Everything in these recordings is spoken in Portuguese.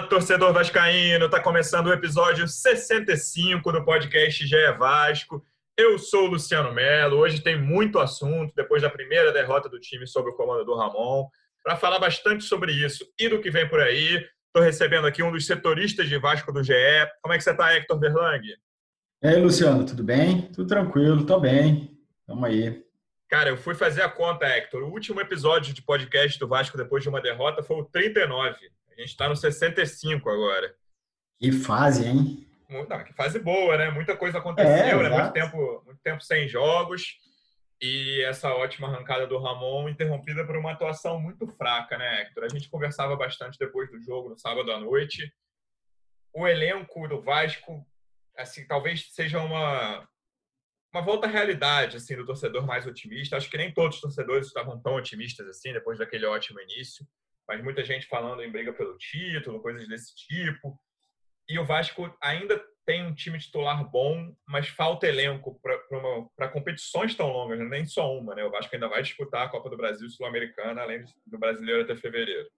torcedor vascaíno! Tá começando o episódio 65 do podcast GE Vasco. Eu sou o Luciano Melo. Hoje tem muito assunto depois da primeira derrota do time sob o comando do Ramon. Para falar bastante sobre isso e do que vem por aí, estou recebendo aqui um dos setoristas de Vasco do GE. Como é que você está, Hector Verlang? E aí, Luciano, tudo bem? Tudo tranquilo, tô bem. Tamo aí. Cara, eu fui fazer a conta, Hector. O último episódio de podcast do Vasco depois de uma derrota foi o 39. A gente está no 65 agora. Que fase, hein? Não, que fase boa, né? Muita coisa aconteceu, É, né? Muito tempo, muito tempo sem jogos. E essa ótima arrancada do Ramon interrompida por uma atuação muito fraca, né, Hector? A gente conversava bastante depois do jogo, no sábado à noite. O elenco do Vasco, assim, talvez seja uma, uma volta à realidade, assim, do torcedor mais otimista. Acho que nem todos os torcedores estavam tão otimistas assim, depois daquele ótimo início. Mas muita gente falando em briga pelo título, coisas desse tipo. E o Vasco ainda tem um time titular bom, mas falta elenco para competições tão longas, né? nem só uma. Né? O Vasco ainda vai disputar a Copa do Brasil Sul-Americana, além do brasileiro até fevereiro.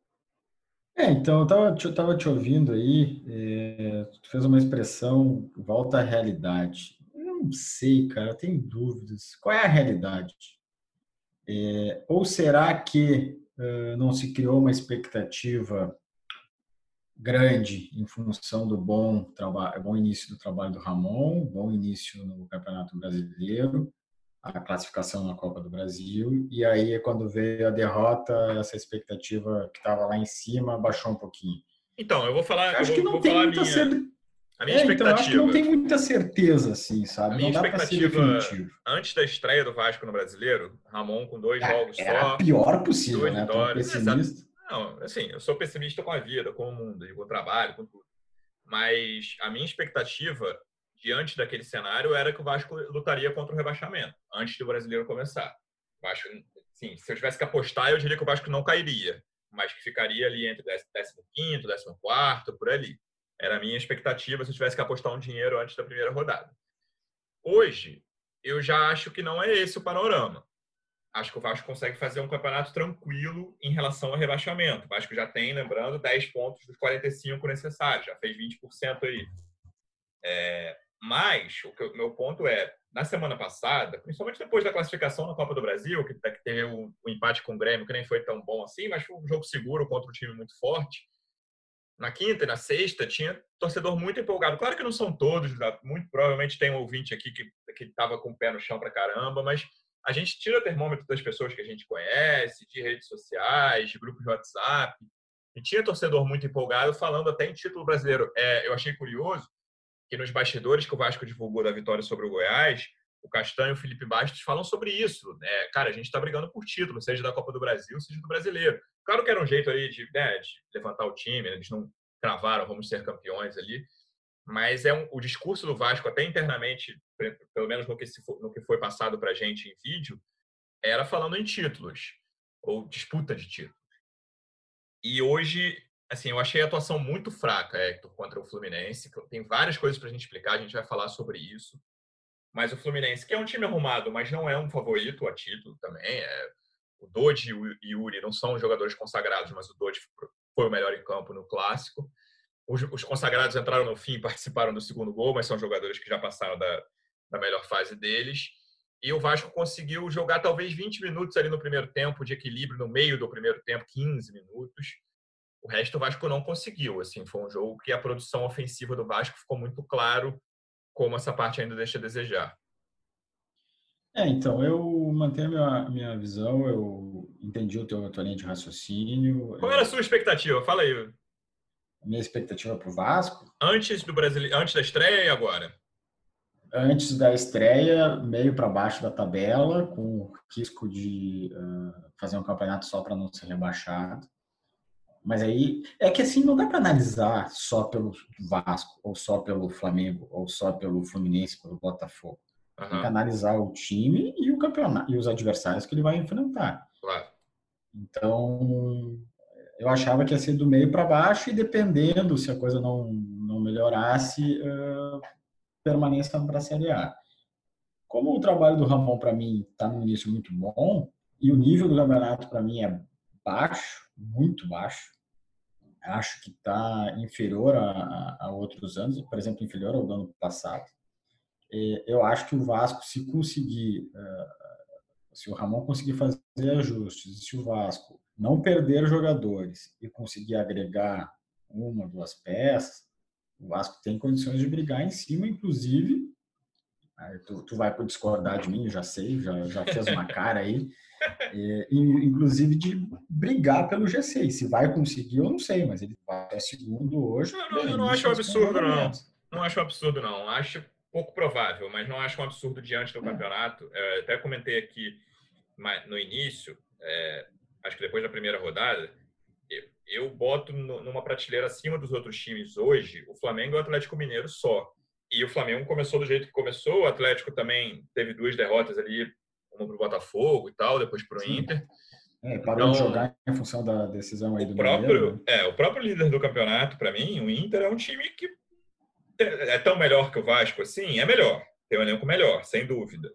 É, então, eu tava, tava te ouvindo aí, é, tu fez uma expressão, volta à realidade. Eu não sei, cara, eu tenho dúvidas. Qual é a realidade? É, ou será que não se criou uma expectativa grande em função do bom trabalho, bom início do trabalho do Ramon, bom início no Campeonato Brasileiro, a classificação na Copa do Brasil, e aí quando veio a derrota, essa expectativa que estava lá em cima baixou um pouquinho. Então, eu vou falar, Eu acho eu que vou, não vou tem muita minha, a minha É, então, eu acho que expectativa. não tem muita certeza, assim, sabe? A minha expectativa-. Antes da estreia do Vasco no Brasileiro, Ramon com dois jogos Era só. a pior possível, dois né? Pessimista. Não, assim, eu sou pessimista com a vida, com o mundo, com o trabalho, com tudo. Mas a minha expectativa diante daquele cenário era que o Vasco lutaria contra o rebaixamento antes do brasileiro começar. O Vasco, sim, se eu tivesse que apostar, eu diria que o Vasco não cairia, mas que ficaria ali entre 15º, 14º, por ali. Era a minha expectativa se eu tivesse que apostar um dinheiro antes da primeira rodada. Hoje, eu já acho que não é esse o panorama acho que o Vasco consegue fazer um campeonato tranquilo em relação ao rebaixamento. O Vasco já tem, lembrando, 10 pontos dos 45 necessários, já fez 20% aí. É, mas o que- meu ponto é, na semana passada, principalmente depois da classificação na Copa do Brasil, que, que teve o, o empate com o Grêmio, que nem foi tão bom assim, mas foi um jogo seguro contra um time muito forte. Na quinta e na sexta tinha torcedor muito empolgado. Claro que não são todos, tá? muito provavelmente tem um ouvinte aqui que estava com o pé no chão pra caramba, mas a gente tira termômetro das pessoas que a gente conhece, de redes sociais, de grupos de WhatsApp. E tinha torcedor muito empolgado falando até em título brasileiro. É, eu achei curioso que nos bastidores que o Vasco divulgou da vitória sobre o Goiás, o Castanho e o Felipe Bastos falam sobre isso. né? cara, a gente está brigando por título, seja da Copa do Brasil, seja do brasileiro. Claro que era um jeito ali de, né, de levantar o time, né? eles não cravaram, vamos ser campeões ali. Mas é um, o discurso do Vasco, até internamente, pe- pelo menos no que, se no que foi passado para a gente em vídeo, era falando em títulos, ou disputa de títulos. E hoje, assim, eu achei a atuação muito fraca, Hector, contra o Fluminense. Tem várias coisas para a gente explicar, a gente vai falar sobre isso. Mas o Fluminense, que é um time arrumado, mas não é um favorito a título também. É, o Dodge e o Yuri não são jogadores consagrados, mas o Dodge foi o melhor em campo no clássico. Os, os consagrados entraram no fim, participaram do segundo gol, mas são jogadores que já passaram da, da melhor fase deles. E o Vasco conseguiu jogar talvez 20 minutos ali no primeiro tempo, de equilíbrio no meio do primeiro tempo, 15 minutos. O resto o Vasco não conseguiu. Assim, foi um jogo que a produção ofensiva do Vasco ficou muito claro como essa parte ainda deixa a desejar. É, então, eu mantenho a minha, minha visão, eu entendi o teu, tua linha de raciocínio. Qual era a sua expectativa? Fala aí. Minha expectativa para o Vasco, Antes do Brasile... antes da estreia e agora? antes da estreia, meio para baixo da tabela, com o risco de uh, fazer um campeonato só para não ser rebaixado. Mas aí é que assim não dá para analisar só pelo Vasco, ou só pelo Flamengo, ou só pelo Fluminense, pelo Botafogo. Uhum. Tem que analisar o time e o campeonato e os adversários que ele vai enfrentar. Claro. Então, eu achava que ia ser do meio para baixo e dependendo se a coisa não, não melhorasse, uh, permanência para a Série A. Como o trabalho do Ramon para mim está no início muito bom e o nível do campeonato para mim é baixo, muito baixo, acho que está inferior a, a, outros anos, por exemplo, inferior ao do ano passado. Eu acho que o Vasco, se conseguir, uh, se o Ramon conseguir fazer ajustes, se o Vasco não perder jogadores e conseguir agregar uma, duas peças, o Vasco tem condições de brigar em cima, inclusive. Tu, tu vai discordar de mim, já sei, já, já fez uma cara aí. E, inclusive de brigar pelo G6. Se vai conseguir, eu não sei, mas ele vai até segundo hoje. Não, não, eu não acho um absurdo, não. Não acho um absurdo, não. Acho pouco provável, mas não acho um absurdo diante do é. campeonato. Eu até comentei aqui no início, é, acho que depois da primeira rodada, eu, eu boto numa prateleira acima dos outros times hoje o Flamengo e o Atlético Mineiro só. E o Flamengo começou do jeito que começou, o Atlético também teve duas derrotas ali, uma para o Botafogo e tal, depois para o Inter. É, parou então, de jogar em função da decisão aí o do próprio Mineiro, né? É, o próprio líder do campeonato, para mim, o Inter é um time que é tão melhor que o Vasco assim? É melhor. Tem um elenco melhor, sem dúvida.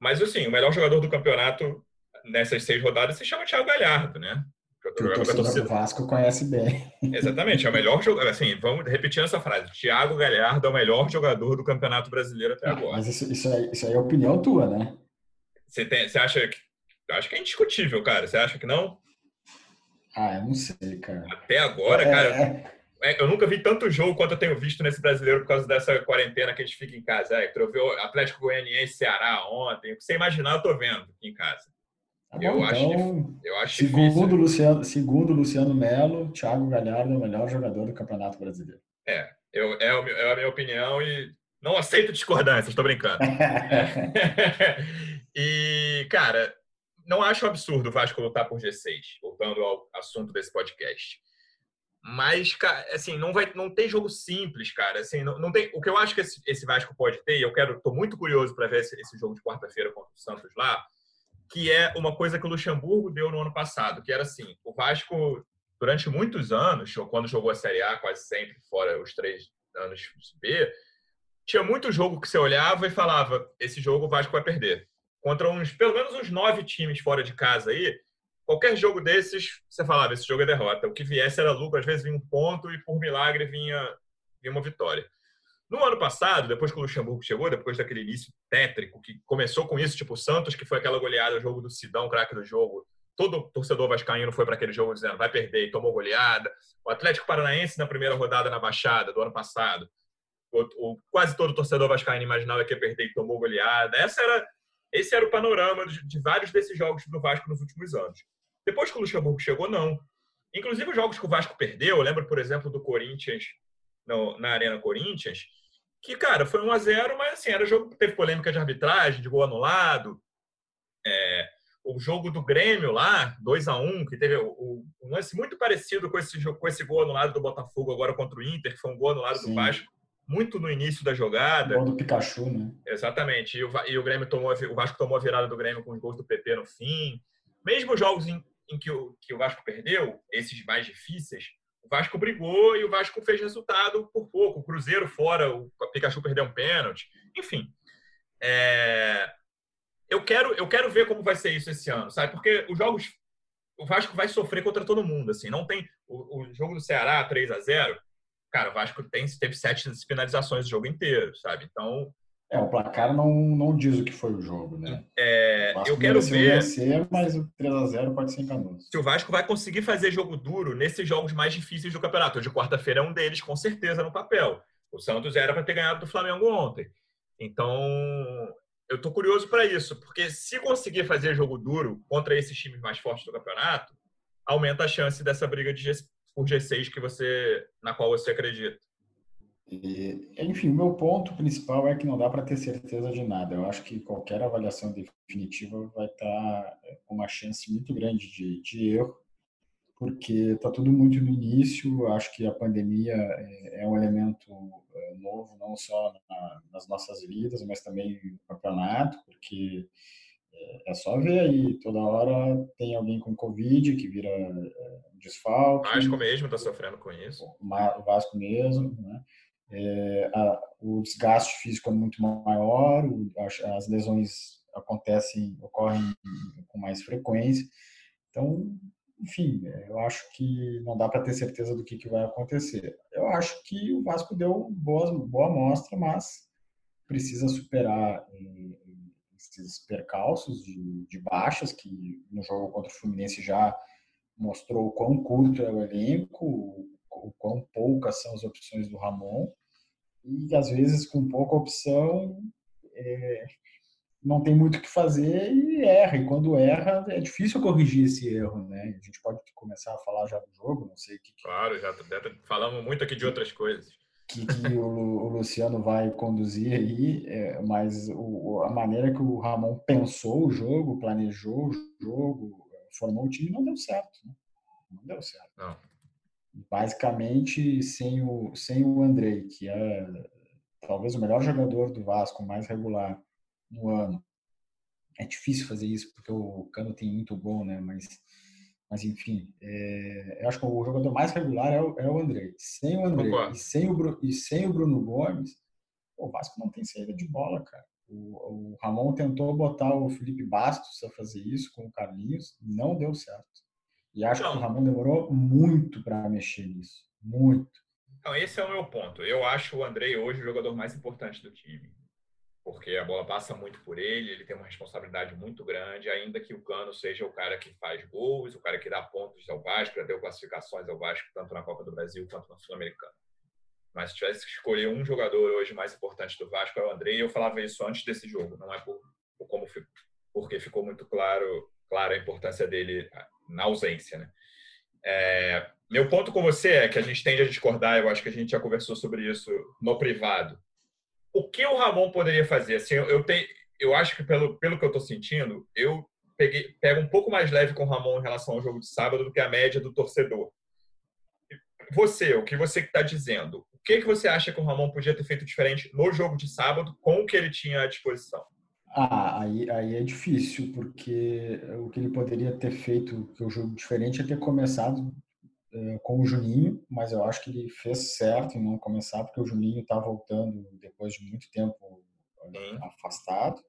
Mas, assim, o melhor jogador do campeonato nessas seis rodadas se chama Thiago Galhardo, né? O torcedor do Vasco conhece bem. Exatamente, é o melhor jogador. Assim, vamos repetindo essa frase: Thiago Galhardo é o melhor jogador do Campeonato Brasileiro até agora. Mas isso, isso, aí, isso aí é opinião tua, né? Você, tem, você acha que. Acho que é indiscutível, cara. Você acha que não? Ah, eu não sei, cara. Até agora, é, cara. É... É, eu nunca vi tanto jogo quanto eu tenho visto nesse brasileiro por causa dessa quarentena que a gente fica em casa. É, eu vi o Atlético Goianiense Ceará ontem. O que você imaginar, eu tô vendo aqui em casa. Tá eu, acho, então, eu acho segundo difícil. Luciano, segundo Luciano Melo, Thiago Galhardo é o melhor jogador do Campeonato Brasileiro. É, eu, é, é a minha opinião e não aceito discordância, estou brincando. e, cara, não acho absurdo o Vasco lutar por G6, voltando ao assunto desse podcast. Mas, assim, não vai, não tem jogo simples, cara. Assim, não, não tem. O que eu acho que esse, esse Vasco pode ter, e eu quero, tô muito curioso para ver esse, esse jogo de quarta-feira contra o Santos lá que é uma coisa que o Luxemburgo deu no ano passado, que era assim, o Vasco, durante muitos anos, quando jogou a Série A, quase sempre, fora os três anos B, tinha muito jogo que você olhava e falava, esse jogo o Vasco vai perder. Contra uns, pelo menos uns nove times fora de casa aí, qualquer jogo desses, você falava, esse jogo é derrota. O que viesse era lucro, às vezes vinha um ponto e por milagre vinha, vinha uma vitória. No ano passado, depois que o Luxemburgo chegou, depois daquele início tétrico, que começou com isso, tipo o Santos, que foi aquela goleada, o jogo do Sidão, craque do jogo, todo torcedor vascaíno foi para aquele jogo dizendo vai perder e tomou goleada. O Atlético Paranaense na primeira rodada na Baixada do ano passado, o, o, quase todo torcedor vascaíno imaginava que ia perder e tomou goleada. Essa era, esse era o panorama de, de vários desses jogos do Vasco nos últimos anos. Depois que o Luxemburgo chegou, não. Inclusive os jogos que o Vasco perdeu, eu lembro, por exemplo, do Corinthians no, na Arena Corinthians, que, cara, foi 1 a 0 mas assim, era jogo que teve polêmica de arbitragem, de gol anulado. É, o jogo do Grêmio lá, 2 a 1 que teve um lance muito parecido com esse, com esse gol anulado do Botafogo agora contra o Inter, que foi um gol anulado Sim. do Vasco, muito no início da jogada. O gol do Pikachu, né? Exatamente. E o, e o, Grêmio tomou, o Vasco tomou a virada do Grêmio com os gols do PP no fim. Mesmo jogos em, em que, o, que o Vasco perdeu, esses mais difíceis, o Vasco brigou e o Vasco fez resultado por pouco. O Cruzeiro fora, o Pikachu perdeu um pênalti. Enfim, é... eu, quero, eu quero ver como vai ser isso esse ano, sabe? Porque os jogos. O Vasco vai sofrer contra todo mundo, assim. Não tem. O, o jogo do Ceará, 3 a 0 Cara, o Vasco tem, teve sete finalizações o jogo inteiro, sabe? Então, é, o placar não, não diz o que foi o jogo, né? É, eu quero ver. Vencer, mas o 3x0 pode ser enganoso. Se o Vasco vai conseguir fazer jogo duro nesses jogos mais difíceis do campeonato. O de quarta-feira é um deles, com certeza, no papel. O Santos era para ter ganhado do Flamengo ontem. Então, eu tô curioso para isso, porque se conseguir fazer jogo duro contra esses times mais fortes do campeonato, aumenta a chance dessa briga de Por G6 que você, na qual você acredita. E, enfim, o meu ponto principal é que não dá para ter certeza de nada. Eu acho que qualquer avaliação definitiva vai estar tá, é, com uma chance muito grande de, de erro, porque está tudo muito no início. Acho que a pandemia é, é um elemento é, novo, não só na, nas nossas vidas, mas também no campeonato, porque é, é só ver aí, toda hora tem alguém com Covid que vira desfalque. O Vasco mesmo está sofrendo com isso. O Vasco mesmo, né? É, a, o desgaste físico é muito maior, o, as, as lesões acontecem, ocorrem com mais frequência. Então, enfim, eu acho que não dá para ter certeza do que, que vai acontecer. Eu acho que o Vasco deu boa, boa amostra, mas precisa superar eh, esses percalços de, de, baixas que no jogo contra o Fluminense já mostrou o quão curto é o elenco, o quão poucas são as opções do Ramon e às vezes com pouca opção é, não tem muito o que fazer e erra. E quando erra, é difícil corrigir esse erro, né? A gente pode começar a falar já do jogo, não sei o que. Claro, já falamos muito aqui de outras coisas. Que, que o, o, Luciano vai conduzir aí, é, mas o, a maneira que o Ramon pensou o jogo, planejou o jogo, formou o time, não deu certo. Né? Não deu certo. Não. Basicamente, sem o, sem o Andrei, que é talvez o melhor jogador do Vasco, mais regular, no ano. É difícil fazer isso porque o Cano tem muito gol, né? Mas, mas enfim, é, eu acho que o jogador mais regular é o, é o André. Sem o André e sem o, e sem o Bruno Gomes, o Vasco não tem saída de bola, cara. O, o Ramon tentou botar o Felipe Bastos a fazer isso com o Carlinhos, não deu certo. E acho não. que o Ramon demorou muito para mexer nisso. Muito. Então, esse é o meu ponto. Eu acho o André hoje o jogador mais importante do time porque a bola passa muito por ele, ele tem uma responsabilidade muito grande, ainda que o Cano seja o cara que faz gols, o cara que dá pontos ao Vasco, já deu classificações ao Vasco, tanto na Copa do Brasil quanto na Sul-Americana. Mas se tivesse que escolher um jogador hoje mais importante do Vasco, é o André, e eu falava isso antes desse jogo, não é por, por como ficou, porque ficou muito claro, claro a importância dele na ausência, né? É, meu ponto com você é que a gente tende a discordar, eu acho que a gente já conversou sobre isso no privado, o que o Ramon poderia fazer? Assim, eu, tenho, eu acho que pelo, pelo que eu estou sentindo, eu peguei, pego um pouco mais leve com o Ramon em relação ao jogo de sábado do que a média do torcedor. Você, o que você está dizendo? O que, que você acha que o Ramon podia ter feito diferente no jogo de sábado com o que ele tinha à disposição? Ah, aí, aí é difícil, porque o que ele poderia ter feito, que o jogo diferente, é ter começado é, com o Juninho, mas eu acho que ele fez certo em não começar, porque o Juninho está voltando depois de muito tempo é, afastado.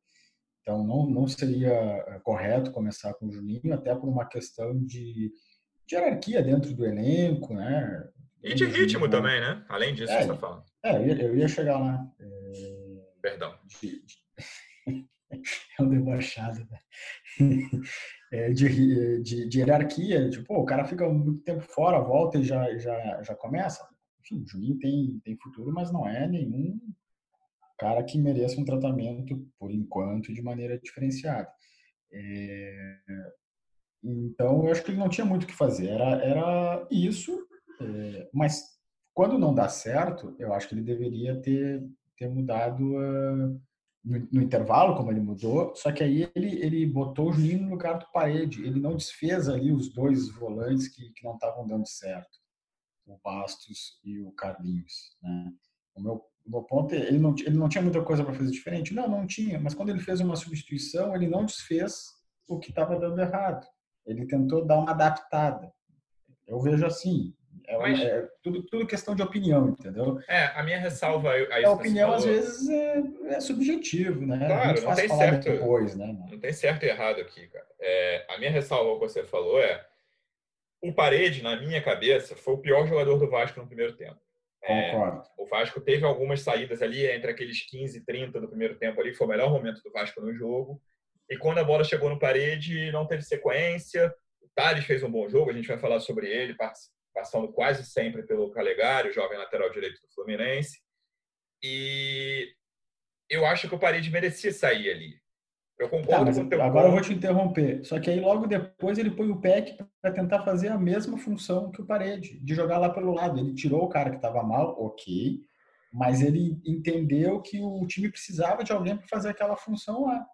Então, não, não seria é, correto começar com o Juninho, até por uma questão de, de hierarquia dentro do elenco, né? E de ritmo Juninho, também, né? Além disso, é, você está falando. É, eu ia, eu ia chegar lá. É, Perdão. De, de... é um debochado, né? é, de, de, de, hierarquia, tipo, o cara fica muito tempo fora, volta e já, já, já começa. Enfim, o Juninho tem, tem futuro, mas não é nenhum cara que mereça um tratamento, por enquanto, de maneira diferenciada. É, então, eu acho que ele não tinha muito o que fazer, era, era isso, é, mas quando não dá certo, eu acho que ele deveria ter, ter mudado uh, no, no, intervalo, como ele mudou, só que aí ele, ele botou o Juninho no lugar do Parede, ele não desfez ali os dois volantes que, que não estavam dando certo, o Bastos e o Carlinhos, né? O meu, o meu ponto é, ele não, ele não tinha muita coisa para fazer diferente? Não, não tinha, mas quando ele fez uma substituição, ele não desfez o que estava dando errado, ele tentou dar uma adaptada. Eu vejo assim, é, Mas, é tudo, tudo questão de opinião, entendeu? É, a minha ressalva a. A opinião, às vezes, é, é subjetivo, né? Claro, não tem certo. Depois, né? Não tem certo e errado aqui, cara. É, a minha ressalva que você falou é o Parede, na minha cabeça, foi o pior jogador do Vasco no primeiro tempo. É, Concordo. o Vasco teve algumas saídas ali entre aqueles 15 e 30 do primeiro tempo ali, foi o melhor momento do Vasco no jogo. E quando a bola chegou no parede, não teve sequência. O Thales fez um bom jogo, a gente vai falar sobre ele, passando quase sempre pelo Calegari, o jovem lateral direito do Fluminense. E eu acho que o Parede merecia sair ali. Eu concordo tá, com o teu Agora ponto. eu vou te interromper. Só que aí logo depois ele põe o PEC para tentar fazer a mesma função que o Parede, de jogar lá pelo lado. Ele tirou o cara que estava mal, ok, mas ele entendeu que o time precisava de alguém para fazer aquela função lá.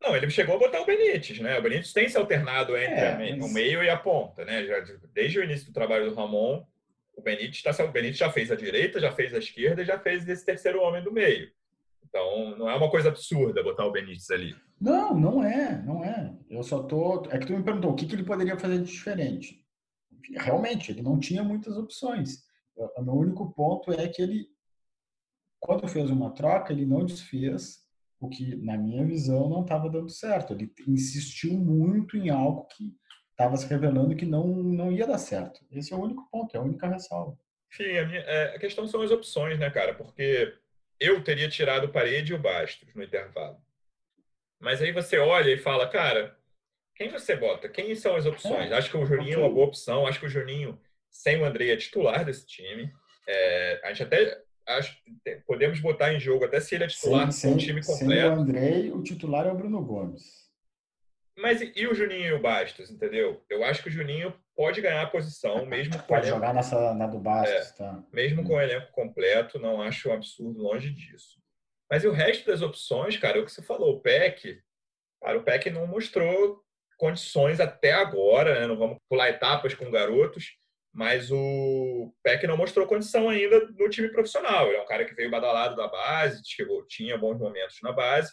Não, ele chegou a botar o Benítez, né? O Benítez tem se alternado entre é, mas... o meio e a ponta, né? Já, desde o início do trabalho do Ramon, o Benítez, tá, o Benítez já fez a direita, já fez a esquerda e já fez esse terceiro homem do meio. Então, não é uma coisa absurda botar o Benítez ali. Não, não é, não é. Eu só tô. É que tu me perguntou o que, que ele poderia fazer de diferente. Realmente, ele não tinha muitas opções. O meu único ponto é que ele, quando fez uma troca, ele não desfez o que, na minha visão, não estava dando certo. Ele insistiu muito em algo que estava se revelando que não, não ia dar certo. Esse é o único ponto, é a única ressalva. Enfim, a, minha, é, a questão são as opções, né, cara? Porque eu teria tirado o Parede e o Bastos no intervalo. Mas aí você olha e fala, cara, quem você bota? Quem são as opções? É, acho que o Juninho é uma boa opção. Acho que o Juninho, sem o André, é titular desse time. É, a gente até acho, podemos botar em jogo, até se ele é titular sem, com o time completo. Sem o André, o titular é o Bruno Gomes. Mas e, e, o Juninho e o Bastos, entendeu? Eu acho que o Juninho pode ganhar a posição, mesmo com Pode jogar nessa, na do Bastos, é, tá? Mesmo hum. com o elenco completo, não acho um absurdo longe disso. Mas e o resto das opções, cara, é o que você falou, o PEC, cara, o PEC não mostrou condições até agora, né? Não vamos pular etapas com garotos, mas o PEC não mostrou condição ainda no time profissional. Ele é um cara que veio badalado da base, chegou, tinha bons momentos na base,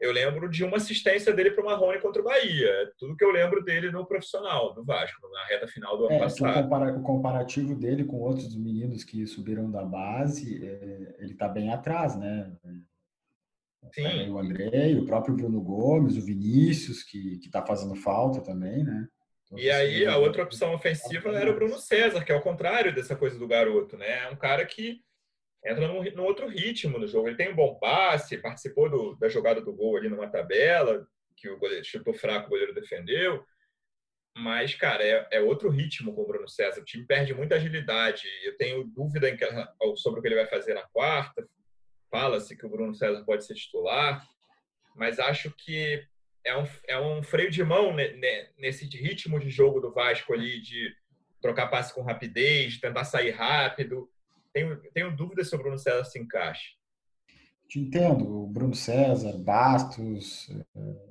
eu lembro de uma assistência dele para o Marrone contra o Bahia. É tudo que eu lembro dele no profissional, do Vasco, na reta final do ano é, passado. O, comparativo dele com outros meninos que subiram da base, é, ele está bem atrás, né? Sim. O André, o próprio Bruno Gomes, o Vinícius, que está fazendo falta também, né? E aí a outra opção ofensiva era o Bruno César, que é o contrário dessa coisa do garoto, né? É um cara que entra num, num, outro ritmo no jogo. Ele tem um bom passe, participou do, da jogada do gol ali numa tabela, que o goleiro chutou fraco, o goleiro defendeu. Mas, cara, é, é, outro ritmo com o Bruno César. O time perde muita agilidade. Eu tenho dúvida em que, sobre o que ele vai fazer na quarta. Fala-se que o Bruno César pode ser titular, mas acho que é um, é um freio de mão nesse ritmo de jogo do Vasco ali, de trocar passe com rapidez, tentar sair rápido tenho, tenho dúvidas se o Bruno César se encaixa. Te entendo. O Bruno César, Bastos, é,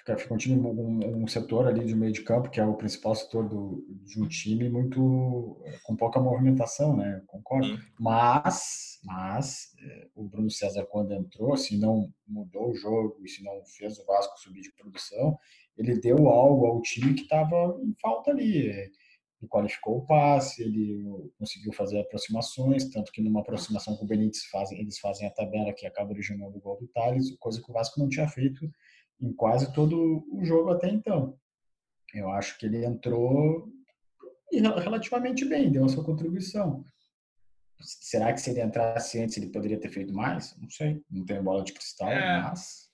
fica, fica um time, um, um, setor ali de meio de campo, que é o principal setor do, de um time, muito com pouca movimentação, né? Concordo. Sim. Mas, mas é, o Bruno César, quando entrou, se não mudou o jogo e se não fez o Vasco subir de produção, ele deu algo ao time que estava em falta ali ele qualificou o passe, ele conseguiu fazer aproximações, tanto que numa aproximação com o Benítez fazem, eles fazem a tabela que acaba originando o gol do Thales, coisa que o Vasco não tinha feito em quase todo o jogo até então. Eu acho que ele entrou relativamente bem, deu a sua contribuição. Será que se ele entrasse antes ele poderia ter feito mais? Não sei, não tenho bola de cristal, é, mas...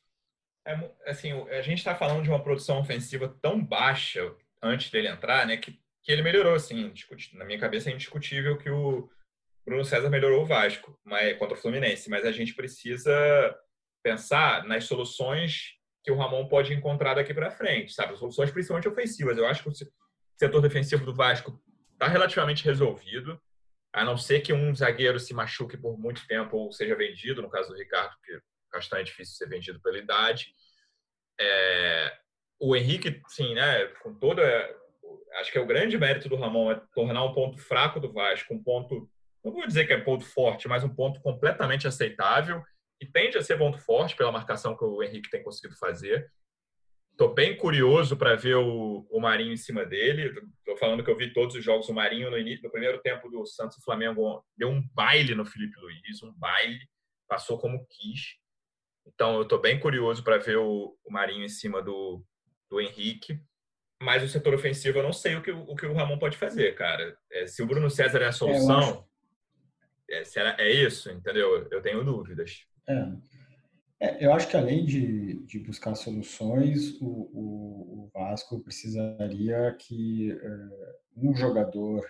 É, assim, a gente está falando de uma produção ofensiva tão baixa antes dele entrar, né, que que ele melhorou, assim, na minha cabeça é indiscutível que o Bruno César melhorou o Vasco mas, contra o Fluminense, mas a gente precisa pensar nas soluções que o Ramon pode encontrar daqui para frente, sabe? Soluções principalmente ofensivas. Eu acho que o setor defensivo do Vasco está relativamente resolvido, a não ser que um zagueiro se machuque por muito tempo ou seja vendido, no caso do Ricardo, Castanho é difícil ser vendido pela idade. É... o Henrique, sim, né, com toda acho que é o grande mérito do Ramon é tornar um ponto fraco do Vasco um ponto, não vou dizer que é ponto forte, mas um ponto completamente aceitável e tende a ser ponto forte pela marcação que o Henrique tem conseguido fazer. Estou bem curioso para ver o, o, Marinho em cima dele. Estou falando que eu vi todos os jogos. O Marinho, no, início, no primeiro tempo do Santos e Flamengo, deu um baile no Felipe Luiz, um baile, passou como quis. Então, eu estou bem curioso para ver o, o Marinho em cima do, do Henrique. Mas o setor ofensivo, eu não sei o que o, que o Ramon pode fazer, cara. É, se o Bruno César é a solução, é, será, é isso, entendeu? Eu tenho dúvidas. É. É, eu acho que além de, de buscar soluções, o, o, o, Vasco precisaria que é, um jogador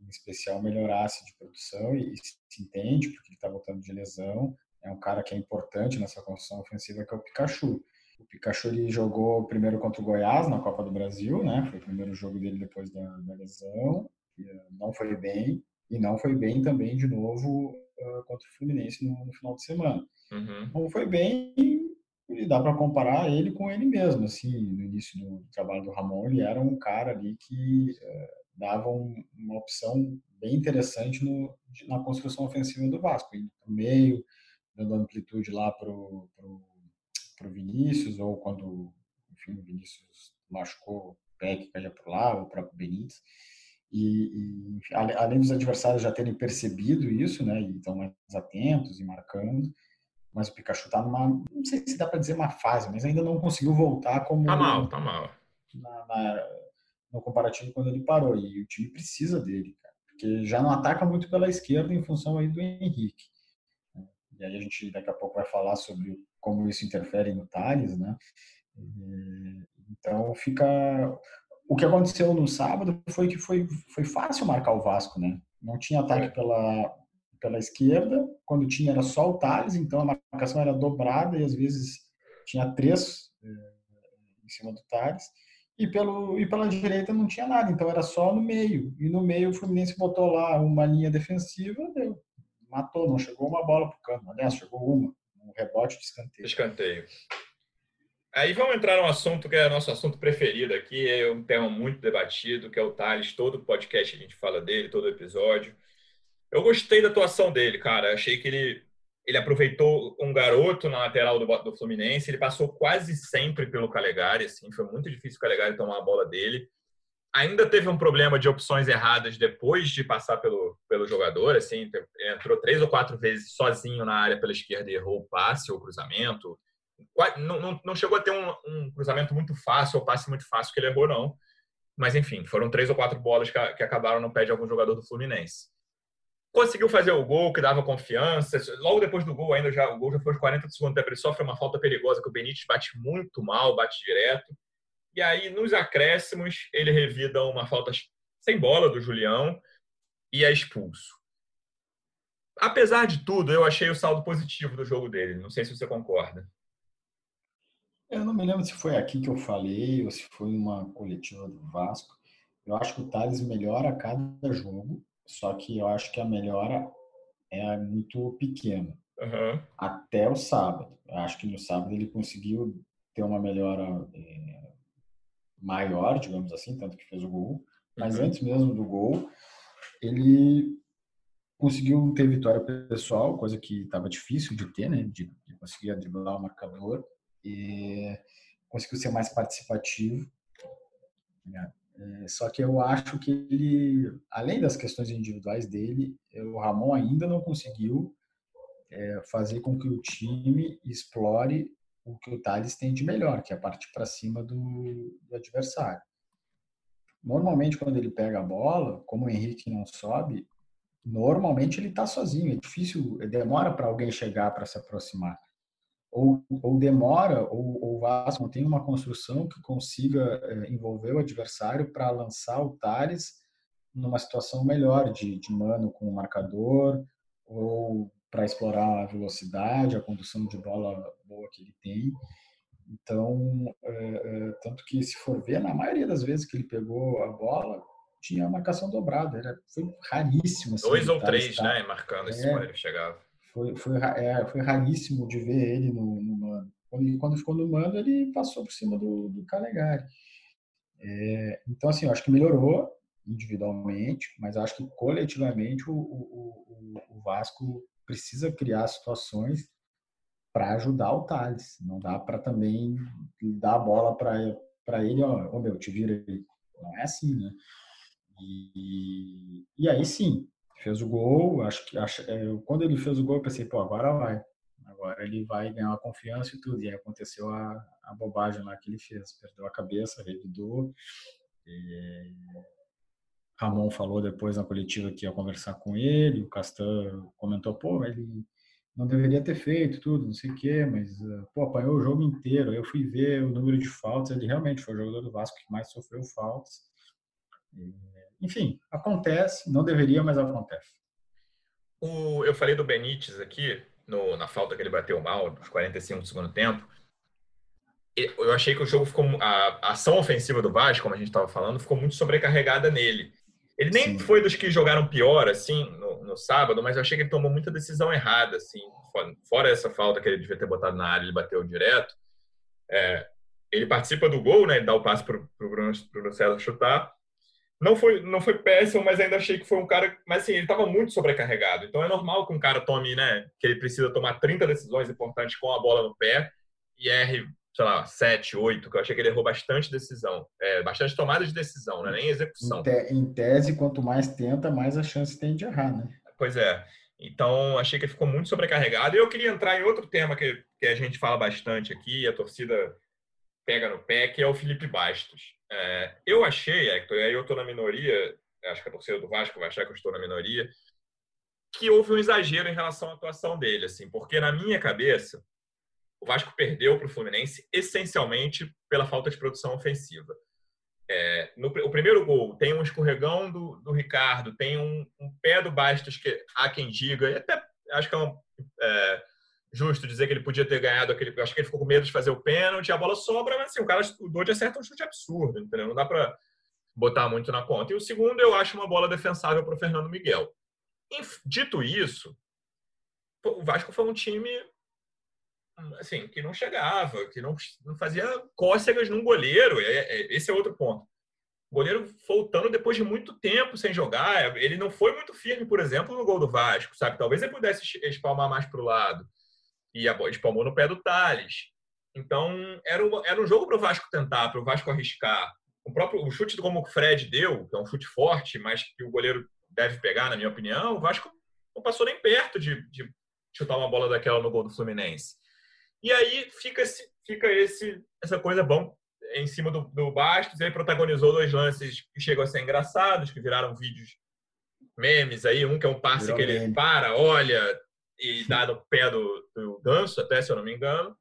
em especial melhorasse de produção e, e se entende, porque ele está voltando de lesão. É um cara que é importante nessa construção ofensiva, que é o Pikachu. O Pikachu ele jogou primeiro contra o Goiás na Copa do Brasil, né? Foi o primeiro jogo dele depois da, da lesão. Eh, não foi bem e não foi bem também de novo uh, contra o Fluminense no, no, final de semana. Uhum. Não foi bem e dá para comparar ele com ele mesmo. Assim, no início do trabalho do Ramon, ele era um cara ali que é, dava um, uma opção bem interessante no, na construção ofensiva do Vasco, indo para o meio, dando amplitude lá para o Vinícius, ou quando enfim, o Vinícius machucou o pé que caía para lá, ou o próprio Benítez. E, e além dos adversários já terem percebido isso, né, e estão mais atentos e marcando, mas o Pikachu está numa, não sei se dá para dizer uma fase, mas ainda não conseguiu voltar como tá mal, tá mal. Na, na, no comparativo quando ele parou e o time precisa dele, cara, porque já não ataca muito pela esquerda em função aí do Henrique. Né. E aí a gente daqui a pouco vai falar sobre como isso interfere no Thales, né? Então fica o que aconteceu no sábado foi que foi, foi fácil marcar o Vasco, né? Não tinha ataque é. pela, pela esquerda, quando tinha era só o Thales, então a marcação era dobrada e às vezes tinha três é, em cima do Thales. E, pelo, e pela direita não tinha nada, então era só no meio. E no meio o Fluminense botou lá uma linha defensiva, deu, matou, não chegou uma bola pro cano. Aliás, chegou uma, um rebote de escanteio. Escanteio. Aí vamos entrar num assunto que é nosso assunto preferido aqui, é um tema muito debatido, que é o Thales. Todo podcast a gente fala dele, todo episódio. Eu gostei da atuação dele, cara. Achei que ele, ele aproveitou um garoto na lateral do, do Fluminense. Ele passou quase sempre pelo Calegari, assim. Foi muito difícil o Calegari tomar a bola dele. Ainda teve um problema de opções erradas depois de passar pelo, pelo jogador, assim. Entrou três ou quatro vezes sozinho na área pela esquerda e errou o passe ou cruzamento não, não, não chegou a ter um, um, cruzamento muito fácil ou passe muito fácil que ele errou, não. Mas, enfim, foram três ou quatro bolas que, que acabaram no pé de algum jogador do Fluminense. Conseguiu fazer o gol, que dava confiança. Logo depois do gol, ainda já, o gol já foi aos 40 do segundo tempo. Ele sofre uma falta perigosa que o Benítez bate muito mal, bate direto. E aí, nos acréscimos, ele revida uma falta sem bola do Julião e é expulso. Apesar de tudo, eu achei o saldo positivo do jogo dele. Não sei se você concorda. Eu não me lembro se foi aqui que eu falei ou se foi numa coletiva do Vasco. Eu acho que o Thales melhora a cada jogo, só que eu acho que a melhora é muito pequena. Uhum. Até o sábado. Eu acho que no sábado ele conseguiu ter uma melhora é, maior, digamos assim, tanto que fez o gol. Mas uhum. antes mesmo do gol, ele conseguiu ter vitória pessoal, coisa que estava difícil de ter, né? De, de conseguir driblar o marcador e conseguiu ser mais participativo. Né? É, só que eu acho que ele, além das questões individuais dele, o Ramon ainda não conseguiu é, fazer com que o time explore o que o Thales tem de melhor, que é partir para cima do, do, adversário. Normalmente, quando ele pega a bola, como o Henrique não sobe, normalmente ele está sozinho. É difícil, demora para alguém chegar para se aproximar ou, ou demora, ou, o Vasco não tem uma construção que consiga é, envolver o adversário para lançar o Thales numa situação melhor de, de mano com o marcador, ou para explorar a velocidade, a condução de bola boa que ele tem. Então, é, é, tanto que se for ver, na maioria das vezes que ele pegou a bola, tinha a marcação dobrada. Era, foi raríssimo. Assim, Dois ou três, estar, né? Marcando é, esse ele chegava foi, foi, é, foi raríssimo de ver ele no, no mando. Quando, quando ficou no mando, ele passou por cima do, do Calegari. É, então, assim, eu acho que melhorou individualmente, mas acho que coletivamente o, o, o, Vasco precisa criar situações para ajudar o Thales. Não dá para também dar a bola para ele, ó, oh, meu, te vira aí. Não é assim, né? E, e aí sim, fez o gol, acho que acho, é, quando ele fez o gol eu pensei, pô, agora vai. Agora ele vai ganhar uma confiança e tudo. E aí aconteceu a, a bobagem lá que ele fez. Perdeu a cabeça, revidou. E... Ramon falou depois na coletiva que ia conversar com ele. O Castan comentou, pô, ele não deveria ter feito tudo, não sei o quê, mas, pô, apanhou o jogo inteiro. Eu fui ver o número de faltas, ele realmente foi o jogador do Vasco que mais sofreu faltas. E enfim, acontece, não deveria, mas acontece. O, eu falei do Benítez aqui, no, na falta que ele bateu mal, nos 45 do segundo tempo. Eu achei que o jogo ficou. A, ação ofensiva do Vasco, como a gente estava falando, ficou muito sobrecarregada nele. Ele nem Sim. foi dos que jogaram pior, assim, no, no, sábado, mas eu achei que ele tomou muita decisão errada, assim. Fora essa falta que ele devia ter botado na área, ele bateu direto. É, ele participa do gol, né? Ele dá o passe para o Bruno, Bruno César chutar. Não foi, não foi péssimo, mas ainda achei que foi um cara. Mas assim, ele estava muito sobrecarregado. Então é normal que um cara tome, né? Que ele precisa tomar 30 decisões importantes com a bola no pé e erre, sei lá, 7, 8, que eu achei que ele errou bastante decisão. É, bastante tomada de decisão, né? Nem execução. Em, te, em tese, quanto mais tenta, mais a chance tem de errar, né? Pois é. Então, achei que ele ficou muito sobrecarregado. E eu queria entrar em outro tema que, que a gente fala bastante aqui, a torcida pega no pé, que é o Felipe Bastos. É, eu achei, Hector, e aí eu estou na minoria, acho que a torcida do Vasco vai achar que eu estou na minoria, que houve um exagero em relação à atuação dele, assim, porque na minha cabeça, o Vasco perdeu para o Fluminense essencialmente pela falta de produção ofensiva. É, no, o primeiro gol tem um escorregão do, do Ricardo, tem um, um, pé do Bastos que há quem diga, até acho que é um, é, justo dizer que ele podia ter ganhado aquele. Acho que ele ficou com medo de fazer o pênalti, a bola sobra, mas assim, o cara, o Dodge acerta um chute absurdo, entendeu? Não dá para botar muito na conta. E o segundo, eu acho uma bola defensável para o Fernando Miguel. Dito isso, o Vasco foi um time assim que não chegava, que não, não fazia cócegas num goleiro. É, é, esse é outro ponto. O goleiro voltando depois de muito tempo sem jogar, ele não foi muito firme, por exemplo, no gol do Vasco, sabe? Talvez ele pudesse espalmar mais para o lado e a bola espalmou no pé do Thales. Então, era, uma, era um jogo para o Vasco tentar, para o Vasco arriscar. O próprio o chute como o Fred deu, que é um chute forte, mas que o goleiro deve pegar, na minha opinião, o Vasco não passou nem perto de, de chutar uma bola daquela no gol do Fluminense. E aí fica, esse, fica esse, essa coisa bom em cima do, do Bastos. Ele protagonizou dois lances que chegam a ser engraçados, que viraram vídeos memes aí. Um que é um passe Virou que ele meme. para, olha, e dá no pé do, do Ganso, até se eu não me engano.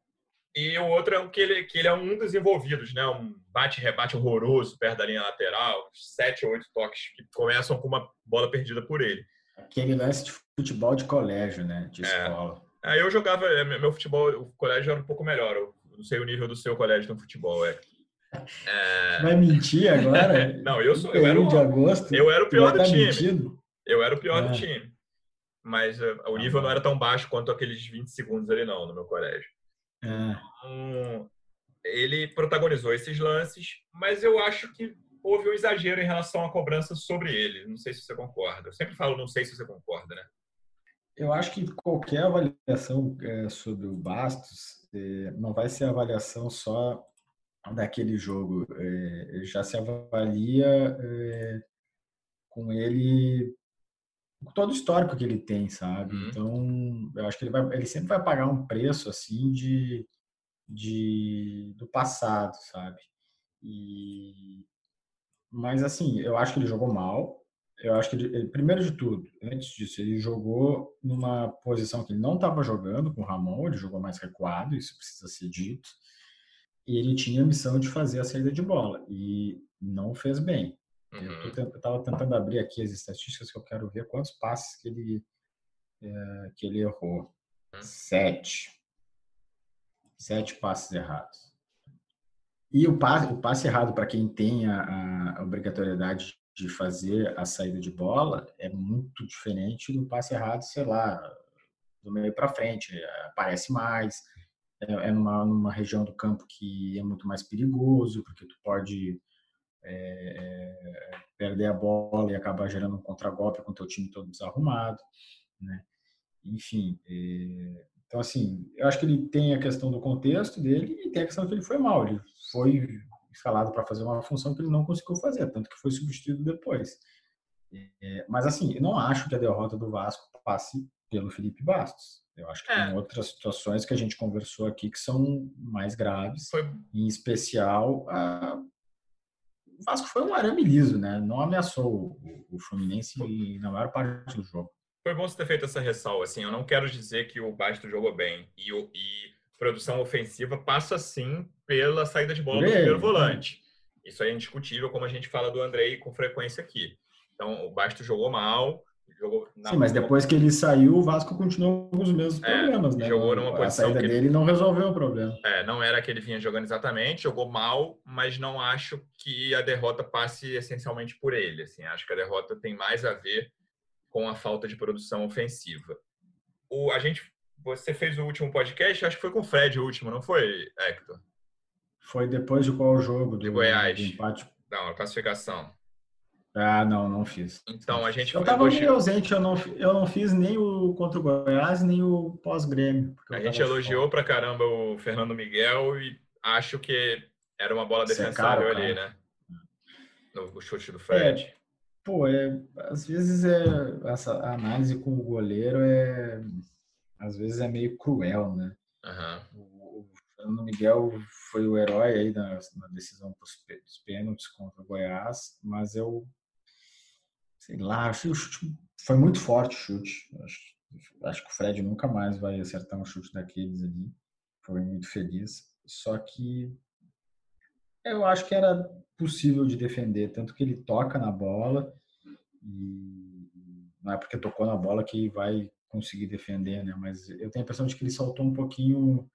E o outro é um que ele, que ele é um dos envolvidos, né? Um bate-rebate horroroso perto da linha lateral, sete ou oito toques que começam com uma bola perdida por ele. Aquele lance de futebol de colégio, né? De é. escola. Aí eu jogava, é, meu futebol, o colégio era um pouco melhor. Eu não sei o nível do seu colégio no futebol, é. é... Vai mentir agora? não, eu sou. Eu era, o, de agosto, eu era o pior do time. Mentindo? Eu era o pior do time mas uh, o nível não era tão baixo quanto aqueles 20 segundos ali não, no meu colégio. É. Então, ele protagonizou esses lances, mas eu acho que houve um exagero em relação à cobrança sobre ele. Não sei se você concorda. Eu sempre falo não sei se você concorda, né? Eu acho que qualquer avaliação é, sobre o Bastos é, não vai ser avaliação só daquele jogo. Já se avalia com ele todo o histórico que ele tem, sabe? Uhum. Então, eu acho que ele, vai, ele sempre vai pagar um preço, assim, de, de do passado, sabe? E, mas, assim, eu acho que ele jogou mal. Eu acho que, ele, ele, primeiro de tudo, antes disso, ele jogou numa posição que ele não estava jogando com o Ramon, ele jogou mais recuado, isso precisa ser dito. E ele tinha a missão de fazer a saída de bola, e não fez bem. Uhum. Eu estava tentando abrir aqui as estatísticas que eu quero ver quantos passes que ele, é, que ele errou. Uhum. Sete. Sete passes errados. E o passe, o passe errado, para quem tem a, a, obrigatoriedade de fazer a saída de bola, é muito diferente do passe errado, sei lá, do meio para frente. Aparece mais, é, é numa, numa região do campo que é muito mais perigoso, porque tu pode é, é, perder a bola e acabar gerando um contragolpe com o teu time todo desarrumado, né? Enfim, é, então assim, eu acho que ele tem a questão do contexto dele e tem a questão que ele foi mal, ele foi escalado para fazer uma função que ele não conseguiu fazer, tanto que foi substituído depois. É, mas assim, eu não acho que a derrota do Vasco passe pelo Felipe Bastos. Eu acho que é. tem outras situações que a gente conversou aqui que são mais graves, foi... em especial a o Vasco foi um arame liso, né? Não ameaçou o, Fluminense na maior parte do jogo. Foi bom você ter feito essa ressalva. Assim, eu não quero dizer que o Basto jogou bem e, e produção ofensiva passa sim pela saída de bola do primeiro volante. Isso é indiscutível, como a gente fala do Andrei com frequência aqui. Então, o Basto jogou mal, Sim, mas depois que ele saiu, o Vasco continuou com os mesmos é, problemas, né? Jogou numa posição a saída que dele não resolveu o problema. É, não era que ele vinha jogando exatamente, jogou mal, mas não acho que a derrota passe essencialmente por ele. Assim, acho que a derrota tem mais a ver com a falta de produção ofensiva. O, a gente, você fez o último podcast, acho que foi com o Fred o último, não foi, Hector? Foi depois de qual jogo? Do, de Goiás. Do empate? Não, a classificação. Ah, não, não fiz. Então, a gente... Eu estava meio ausente, eu não, eu não fiz nem o contra o Goiás, nem o pós-Grêmio. A gente elogiou pra caramba o Fernando Miguel e acho que era uma bola defensável é ali, né? No chute do Fred. É, pô, é, às vezes é, essa análise com o goleiro é... Às vezes é meio cruel, né? Uhum. O, o Fernando Miguel foi o herói aí na, na decisão dos pênaltis contra o Goiás, mas eu sei lá, acho que o chute foi muito forte o chute. Acho, acho que o Fred nunca mais vai acertar um chute daqueles ali. Foi muito feliz. Só que eu acho que era possível de defender, tanto que ele toca na bola e não é porque tocou na bola que vai conseguir defender, né? Mas eu tenho a impressão de que ele saltou um pouquinho, um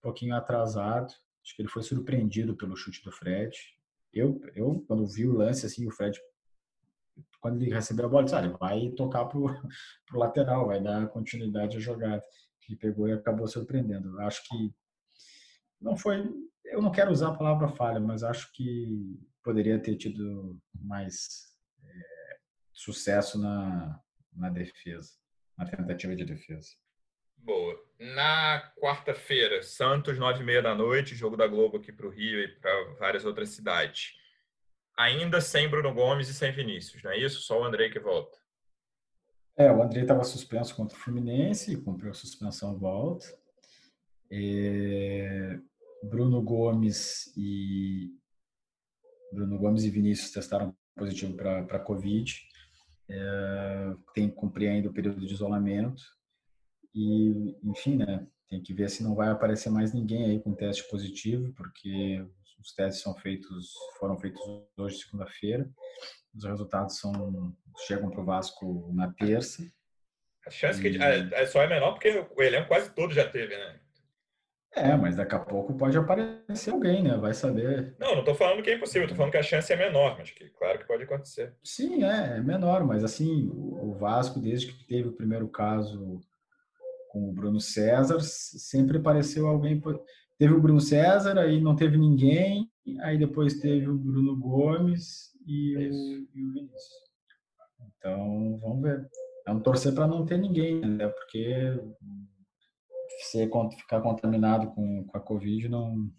pouquinho atrasado. Acho que ele foi surpreendido pelo chute do Fred. Eu, eu quando vi o lance assim, o Fred quando ele recebeu a bola, disse, ah, ele vai tocar pro, pro lateral, vai dar continuidade à jogada. Ele pegou e acabou surpreendendo. Eu acho que não foi, eu não quero usar a palavra falha, mas acho que poderia ter tido mais é, sucesso na, na defesa, na tentativa de defesa. Boa. Na quarta-feira, Santos, nove e meia da noite, jogo da Globo aqui para o Rio e para várias outras cidades ainda sem Bruno Gomes e sem Vinícius, não é isso? Só o Andrei que volta. É, o Andrei estava suspenso contra o Fluminense, cumpriu a suspensão, volta. É, Bruno Gomes e Bruno Gomes e Vinícius testaram positivo para a Covid. É, tem que cumprir ainda o período de isolamento. E, enfim, né? Tem que ver se não vai aparecer mais ninguém aí com teste positivo, porque os testes são feitos, foram feitos hoje, segunda-feira. Os resultados são chegam para o Vasco na terça. A chance e... que é, só é menor porque o elenco quase todo já teve, né? É, mas daqui a pouco pode aparecer alguém, né? Vai saber. Não, não estou falando que é impossível, estou falando que a chance é menor, mas que claro que pode acontecer. Sim, é, é menor, mas assim, o Vasco, desde que teve o primeiro caso com o Bruno César, sempre apareceu alguém teve o Bruno César, aí não teve ninguém, aí depois teve o Bruno Gomes e, o, e o Vinícius. Então, vamos ver. É um torcer para não ter ninguém, né? Porque se ficar contaminado com, com a Covid não,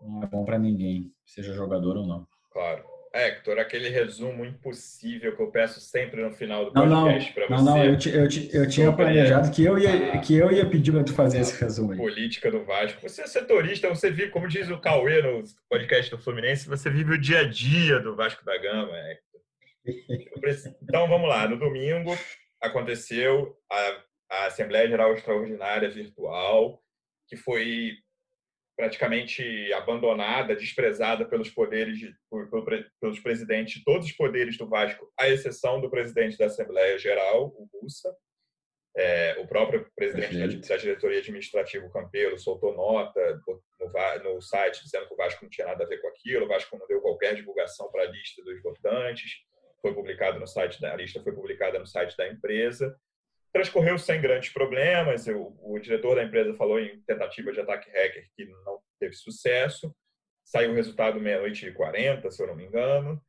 não é bom para ninguém, seja jogador ou não. Claro. Hector, aquele resumo impossível que eu peço sempre no final do podcast para você. Não, não, eu, eu, eu tinha planejado que eu ia, que eu ia pedir para tu fazer esse resumo aí. Política do Vasco. Você é setorista, você vive, como diz o Cauê no podcast do Fluminense, você vive o dia a dia do Vasco da Gama, Hector. Então vamos lá, no domingo aconteceu a, a Assembleia Geral Extraordinária Virtual, que foi praticamente abandonada, desprezada pelos poderes, de, por, por, pelos presidentes de todos os poderes do Vasco, à exceção do presidente da Assembleia Geral, o Bussa. É, o próprio presidente da, da, diretoria administrativa, o Campelo, soltou nota no, no, site dizendo que o Vasco não tinha nada a ver com aquilo, o Vasco não deu qualquer divulgação para a lista dos votantes, foi publicado no site da a lista foi publicada no site da empresa transcorreu sem grandes problemas. Eu, o diretor da empresa falou em tentativa de ataque hacker que não teve sucesso. Saiu o resultado meia-noite e 40, se eu não me engano.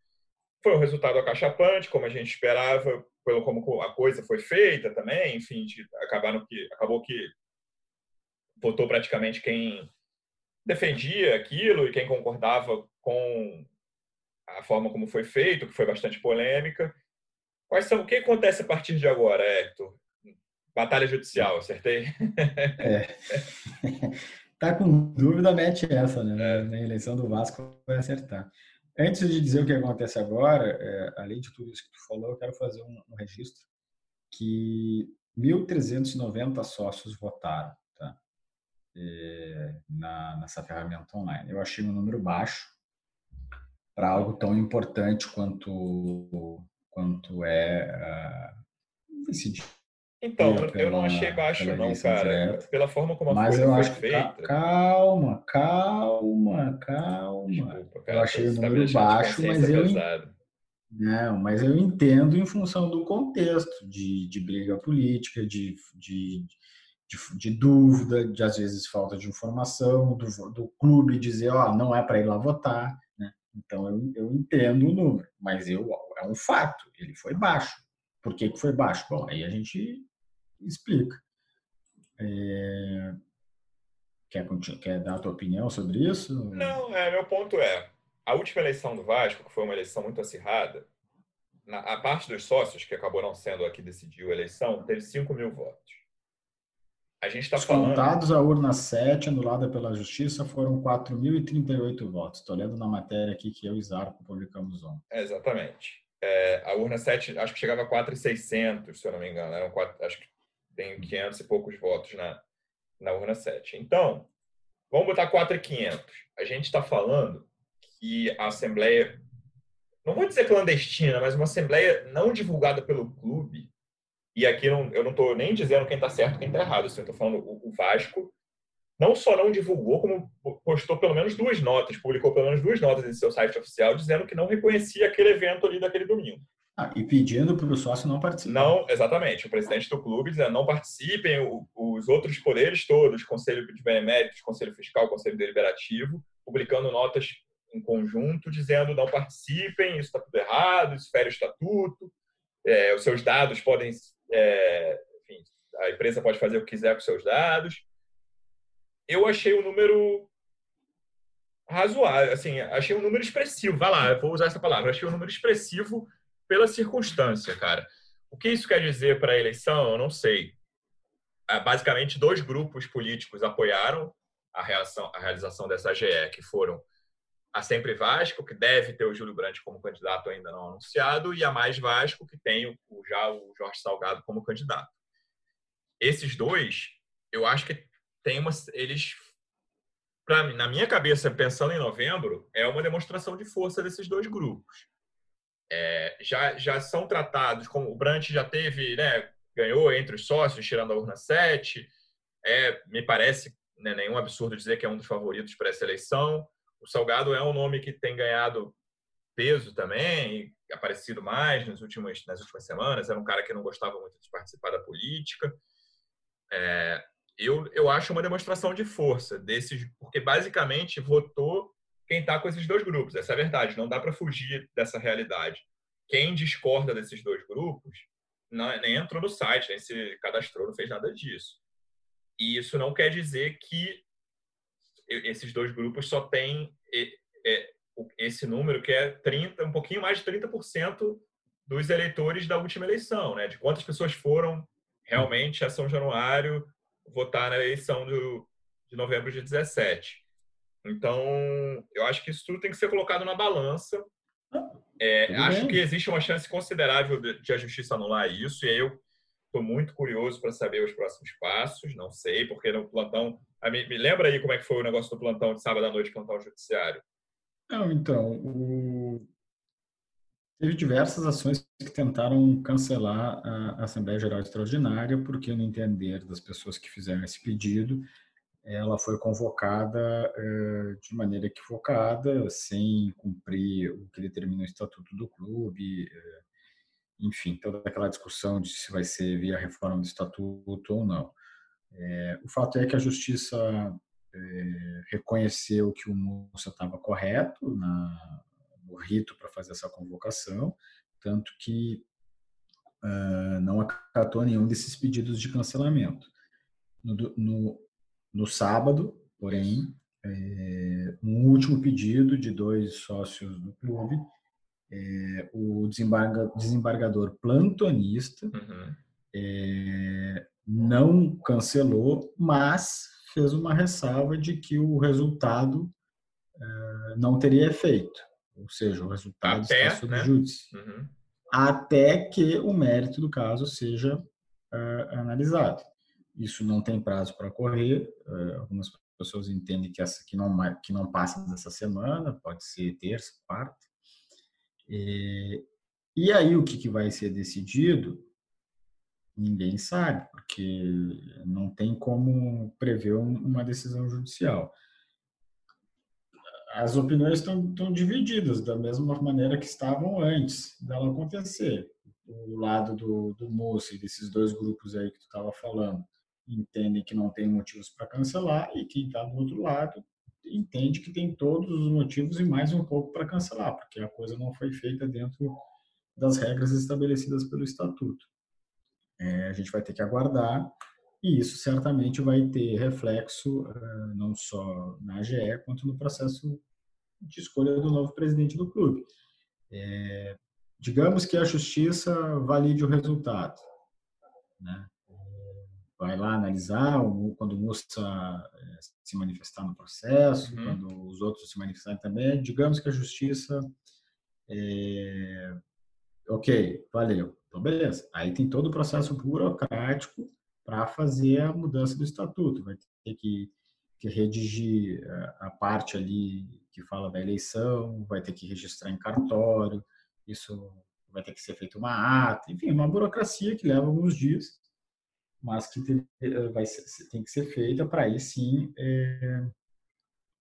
Foi um resultado acachapante, como a gente esperava, pelo como a coisa foi feita também. Enfim, acabaram que, acabou que votou praticamente quem defendia aquilo e quem concordava com a forma como foi feito, que foi bastante polêmica. Quais são, o que acontece a partir de agora, Hector? Batalha judicial, acertei? É. Tá com dúvida, mete essa, né? É. Na eleição do Vasco vai acertar. Antes de dizer o que acontece agora, é, além de tudo isso que tu falou, eu quero fazer um, um registro que 1.390 sócios votaram tá? É, na, nessa ferramenta online. Eu achei um número baixo para algo tão importante quanto, quanto é uh, decidir então, pela, eu não achei baixo, não, cara. Direta. Pela forma como a Mas folha eu foi acho, feita. Calma, calma, calma. Desculpa, cara, eu achei o número baixo, mas eu. Pesado. Não, mas eu entendo em função do contexto de, de briga política, de, de, de, de, dúvida, de às vezes falta de informação, do, do clube dizer, ó, oh, não é para ir lá votar, né? Então eu, eu entendo o número, mas eu, é um fato, ele foi baixo. Por que, que foi baixo? Bom, aí a gente explica. É... Quer, quer dar a tua opinião sobre isso? Não, é, meu ponto é, a última eleição do Vasco, que foi uma eleição muito acirrada, na, a parte dos sócios, que acabou não sendo a que decidiu a eleição, teve 5 mil votos. A gente está falando. Contados a urna 7, anulada pela Justiça, foram 4.038 votos. Estou lendo na matéria aqui que eu e Zarco publicamos ontem. É, exatamente. É, a urna 7, acho que chegava a 4.600, se eu não me engano. Eram 4, acho que tem 500 e poucos votos na, na urna 7. Então, vamos botar 4.500. A gente está falando que a Assembleia, não vou dizer clandestina, mas uma Assembleia não divulgada pelo clube, e aqui não, eu não estou nem dizendo quem está certo e quem está errado, assim, eu estou falando o, o Vasco, não só não divulgou, como postou pelo menos duas notas, publicou pelo menos duas notas em seu site oficial dizendo que não reconhecia aquele evento ali daquele domingo. Ah, e pedindo para o sócio não participar. Não, exatamente. O presidente do clube dizendo não participem, os outros poderes todos, Conselho de Beneméritos, Conselho Fiscal, Conselho Deliberativo, publicando notas em conjunto dizendo não participem, isso está tudo errado, isso fere o estatuto, é, os seus dados podem é, enfim, a empresa pode fazer o que quiser com seus dados. Eu achei o um número razoável, assim, achei um número expressivo. Vai lá, vou usar essa palavra. Achei um número expressivo pela circunstância, cara. O que isso quer dizer para a eleição, eu não sei. Ah, basicamente, dois grupos políticos apoiaram a, reação, a realização dessa AGE, que foram a Sempre Vasco, que deve ter o Júlio Brandt como candidato ainda não anunciado, e a Mais Vasco, que tem o, já o Jorge Salgado como candidato. Esses dois, eu acho que tem uma. Eles, na minha cabeça, pensando em novembro, é uma demonstração de força desses dois grupos. É, já, já são tratados como. O Brandt já teve, né, ganhou entre os sócios, tirando a urna 7. É, me parece né, nenhum absurdo dizer que é um dos favoritos para essa eleição. O Salgado é um nome que tem ganhado peso também, aparecido mais nas últimas, nas últimas semanas. Era um cara que não gostava muito de participar da política. É, eu, eu acho uma demonstração de força desses, porque basicamente votou quem está com esses dois grupos. Essa é a verdade. Não dá para fugir dessa realidade. Quem discorda desses dois grupos não, nem entrou no site, nem se cadastrou, não fez nada disso. E isso não quer dizer que esses dois grupos só têm esse número que é 30, um pouquinho mais de 30% dos eleitores da última eleição, né? De quantas pessoas foram realmente a São Januário votar na eleição do, de novembro de 17. Então, eu acho que isso tudo tem que ser colocado na balança. É, acho que existe uma chance considerável de, a justiça anular isso, e aí eu estou muito curioso para saber os próximos passos. Não sei, porque no plantão ah, me, me, lembra aí como é que foi o negócio do plantão de sábado à noite, plantão judiciário. Não, então, o... teve diversas ações que tentaram cancelar a Assembleia Geral Extraordinária, porque no entender das pessoas que fizeram esse pedido, ela foi convocada eh, de maneira equivocada, sem cumprir o que determina o estatuto do clube, eh, enfim, toda aquela discussão de se vai ser via reforma do estatuto ou não. É, o fato é que a justiça reconheceu que o moço estava correto no rito para fazer essa convocação, tanto que uh, não acatou nenhum desses pedidos de cancelamento. No, no, no sábado, porém, é, um último pedido de dois sócios do clube, é, o desembarga, desembargador plantonista, uhum. é, não cancelou, mas fez uma ressalva de que o resultado uh, não teria efeito, ou seja, o resultado até, está sob né? júdice, uhum. até que o mérito do caso seja uh, analisado. Isso não tem prazo para correr. Uh, algumas pessoas entendem que essa que não que não passa dessa semana, pode ser terça, quarta. E, e aí o que, que vai ser decidido Ninguém sabe, porque não tem como prever uma decisão judicial. As opiniões estão, estão divididas da mesma maneira que estavam antes dela acontecer. O lado do, do moço e desses dois grupos aí que tu estava falando, entendem que não tem motivos para cancelar e quem está do outro lado entende que tem todos os motivos e mais um pouco para cancelar, porque a coisa não foi feita dentro das regras estabelecidas pelo estatuto. É, a gente vai ter que aguardar e isso certamente vai ter reflexo uh, não só na AGE, quanto no processo de escolha do novo presidente do clube. É, digamos que a justiça valide o resultado. Né? Vai lá analisar quando o Musta é, se manifestar no processo, uhum. quando os outros se manifestarem também. Digamos que a justiça. É, ok, valeu. Então, beleza. Aí tem todo o processo burocrático para fazer a mudança do estatuto. Vai ter que, que redigir eh, a parte ali que fala da eleição, vai ter que registrar em cartório, isso vai ter que ser feito uma ata, enfim, uma burocracia que leva alguns dias, mas que tem, eh, vai tem que ser feita para aí sim é,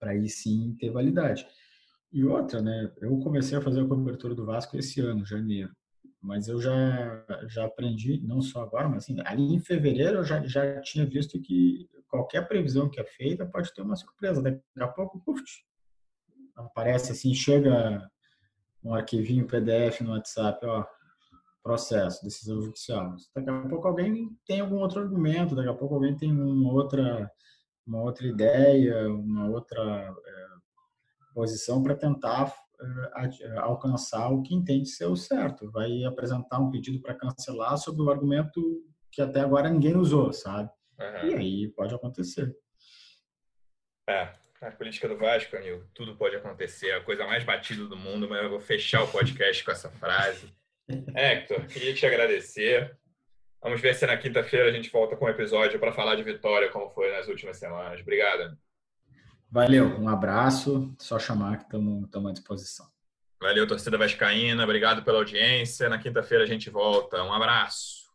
para aí sim ter validade. E outra, né? Eu comecei a fazer a cobertura do Vasco esse ano, janeiro mas eu já, já aprendi, não só agora, mas assim, ali em fevereiro eu já, já tinha visto que qualquer previsão que é feita pode ter uma surpresa. Daqui a pouco, puf, aparece assim, chega um arquivinho PDF no WhatsApp, ó, processo, decisão judicial. Daqui a pouco alguém tem algum outro argumento, daqui a pouco alguém tem uma outra, uma outra ideia, uma outra é, posição para tentar eh, alcançar o que entende ser o certo. Vai apresentar um pedido para cancelar sobre o argumento que até agora ninguém usou, sabe? Uhum. E aí pode acontecer. É, a política do Vasco, amigo, tudo pode acontecer. A coisa mais batida do mundo, mas eu vou fechar o podcast com essa frase. Hector, queria te agradecer. Vamos ver se na quinta-feira a gente volta com um episódio para falar de vitória, como foi nas últimas semanas. Obrigado. Valeu, um abraço. Só chamar que estamos à disposição. Valeu, torcida Vascaína. Obrigado pela audiência. Na quinta-feira a gente volta. Um abraço.